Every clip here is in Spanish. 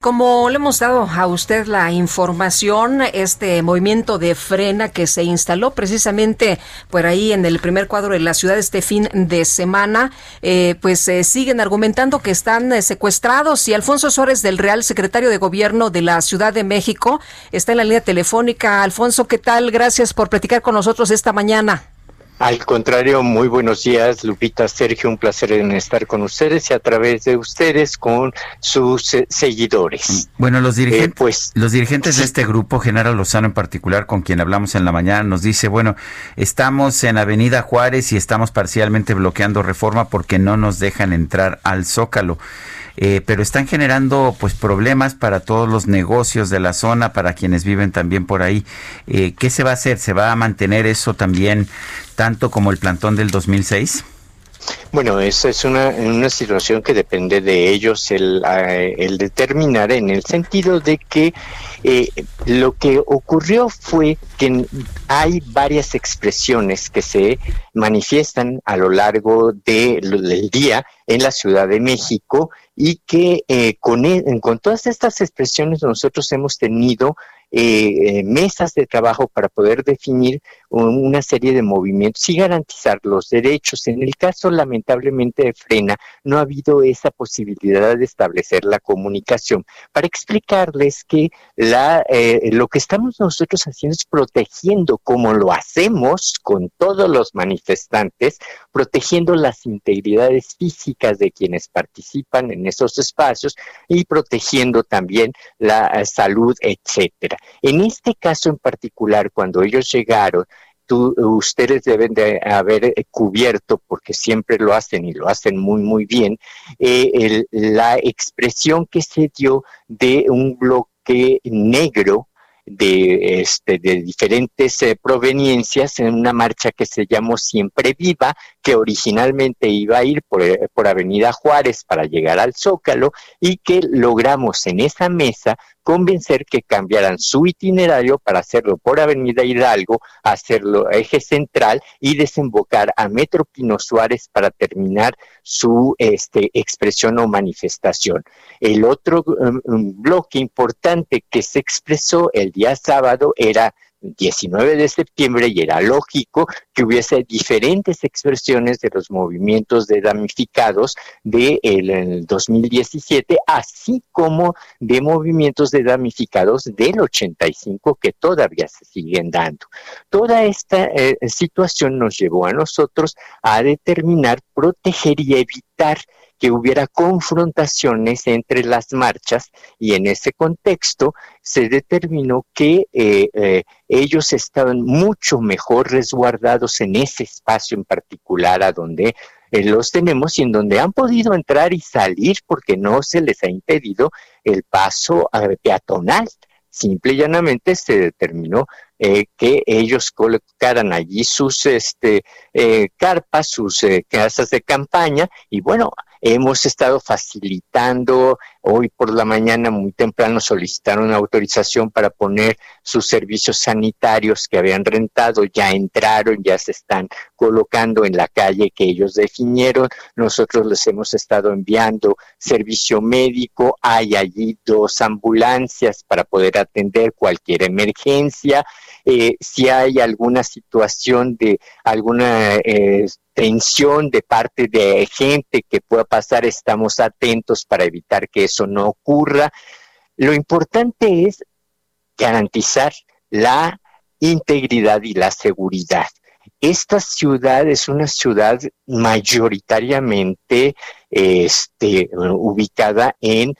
Como le hemos dado a usted la información, este movimiento de frena que se instaló precisamente por ahí en el primer cuadro de la ciudad este fin de semana, eh, pues eh, siguen argumentando que están eh, secuestrados y Alfonso Suárez del Real, secretario de Gobierno de la Ciudad de México, está en la línea telefónica. Alfonso, ¿qué tal? Gracias por platicar con nosotros esta mañana. Al contrario, muy buenos días, Lupita, Sergio, un placer en estar con ustedes y a través de ustedes con sus eh, seguidores. Bueno, los dirigentes, eh, pues, los dirigentes de este grupo, Genaro Lozano en particular, con quien hablamos en la mañana, nos dice, bueno, estamos en Avenida Juárez y estamos parcialmente bloqueando reforma porque no nos dejan entrar al Zócalo. Eh, pero están generando pues problemas para todos los negocios de la zona, para quienes viven también por ahí. Eh, ¿Qué se va a hacer? ¿Se va a mantener eso también tanto como el plantón del 2006? Bueno, esa es una, una situación que depende de ellos el, el determinar en el sentido de que eh, lo que ocurrió fue que hay varias expresiones que se manifiestan a lo largo de, del día en la Ciudad de México y que eh, con, e, con todas estas expresiones nosotros hemos tenido eh, mesas de trabajo para poder definir una serie de movimientos y garantizar los derechos. En el caso, lamentablemente, de Frena, no ha habido esa posibilidad de establecer la comunicación para explicarles que la, eh, lo que estamos nosotros haciendo es protegiendo, como lo hacemos con todos los manifestantes, protegiendo las integridades físicas de quienes participan en esos espacios y protegiendo también la eh, salud, etcétera. En este caso en particular, cuando ellos llegaron, ustedes deben de haber cubierto, porque siempre lo hacen y lo hacen muy, muy bien, eh, la expresión que se dio de un bloque negro de, este, diferentes eh, proveniencias en una marcha que se llamó Siempre Viva, que originalmente iba a ir por, eh, por Avenida Juárez para llegar al Zócalo y que logramos en esa mesa convencer que cambiaran su itinerario para hacerlo por Avenida Hidalgo, hacerlo eje central y desembocar a Metro Pino Suárez para terminar su este, expresión o manifestación. El otro um, um, bloque importante que se expresó el día sábado era 19 de septiembre y era lógico que hubiese diferentes expresiones de los movimientos de damnificados del de 2017, así como de movimientos de damnificados del 85 que todavía se siguen dando. Toda esta eh, situación nos llevó a nosotros a determinar, proteger y evitar que hubiera confrontaciones entre las marchas y en ese contexto se determinó que eh, eh, ellos estaban mucho mejor resguardados en ese espacio en particular a donde eh, los tenemos y en donde han podido entrar y salir porque no se les ha impedido el paso peatonal. Simple y llanamente se determinó que ellos colocaran allí sus este, carpas, sus casas de campaña y bueno, Hemos estado facilitando, hoy por la mañana muy temprano solicitaron autorización para poner sus servicios sanitarios que habían rentado, ya entraron, ya se están colocando en la calle que ellos definieron. Nosotros les hemos estado enviando servicio médico, hay allí dos ambulancias para poder atender cualquier emergencia. Eh, si hay alguna situación de alguna eh, tensión de parte de gente que pueda pasar, estamos atentos para evitar que eso no ocurra. Lo importante es garantizar la integridad y la seguridad. Esta ciudad es una ciudad mayoritariamente este, ubicada en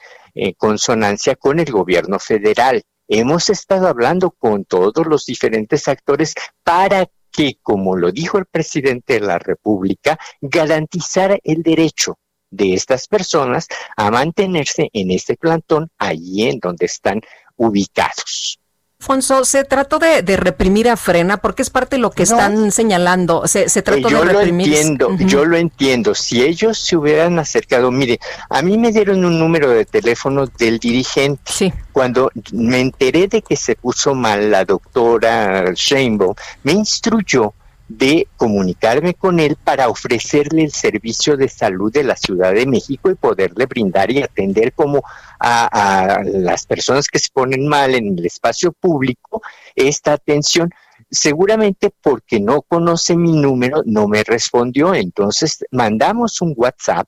consonancia con el gobierno federal. Hemos estado hablando con todos los diferentes actores para que, como lo dijo el presidente de la República, garantizar el derecho de estas personas a mantenerse en este plantón allí en donde están ubicados. Alfonso, ¿se trató de, reprimir a Frena? Porque es parte de lo que están señalando. ¿Se, se trató yo de reprimir? Lo entiendo, Yo lo entiendo. Si ellos se hubieran acercado, mire, a mí me dieron un número de teléfono del dirigente. Sí. Cuando me enteré de que se puso mal la doctora Sheinbaum, me instruyó de comunicarme con él para ofrecerle el servicio de salud de la Ciudad de México y poderle brindar y atender como a, las personas que se ponen mal en el espacio público esta atención. Seguramente porque no conoce mi número, no me respondió. Entonces mandamos un WhatsApp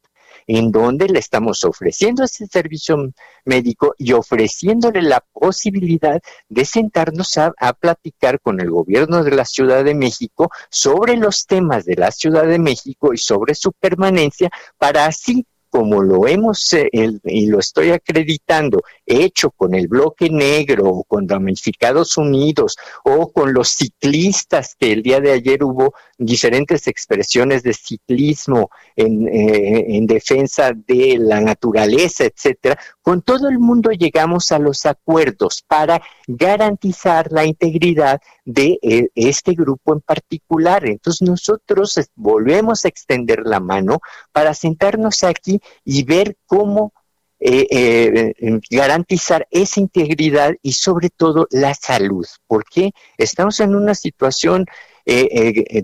en donde le estamos ofreciendo ese servicio médico y ofreciéndole la posibilidad de sentarnos a, platicar con el gobierno de la Ciudad de México sobre los temas de la Ciudad de México y sobre su permanencia para así como lo hemos, eh, y lo estoy acreditando, hecho con el bloque negro o con Ramificados Unidos o con los ciclistas, que el día de ayer hubo diferentes expresiones de ciclismo en, eh, en defensa de la naturaleza, etcétera, con todo el mundo llegamos a los acuerdos para garantizar la integridad de eh, este grupo en particular. Entonces nosotros volvemos a extender la mano para sentarnos aquí y ver cómo eh, eh, garantizar esa integridad y sobre todo la salud, porque estamos en una situación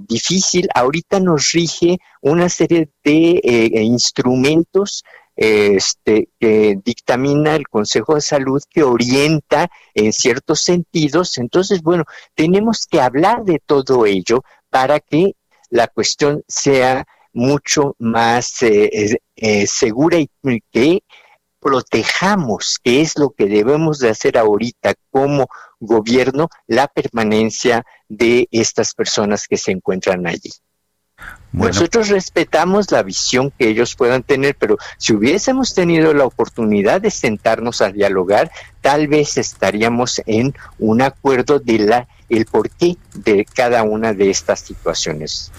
difícil. Ahorita nos rige una serie de instrumentos este, que dictamina el Consejo de Salud, que orienta en ciertos sentidos. Entonces, bueno, tenemos que hablar de todo ello para que la cuestión sea mucho más eh, eh, segura y que protejamos, que es lo que debemos de hacer ahorita como gobierno, la permanencia de estas personas que se encuentran allí. Nosotros respetamos la visión que ellos puedan tener, pero si hubiésemos tenido la oportunidad de sentarnos a dialogar, tal vez estaríamos en un acuerdo de la el porqué de cada una de estas situaciones.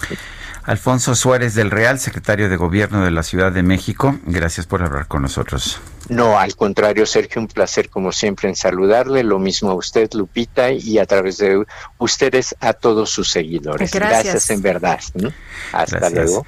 Alfonso Suárez del Real, secretario de Gobierno de la Ciudad de México, gracias por hablar con nosotros. No, al contrario, Sergio, un placer como siempre en saludarle, lo mismo a usted, Lupita, y a través de ustedes a todos sus seguidores. Gracias, en verdad. Hasta luego.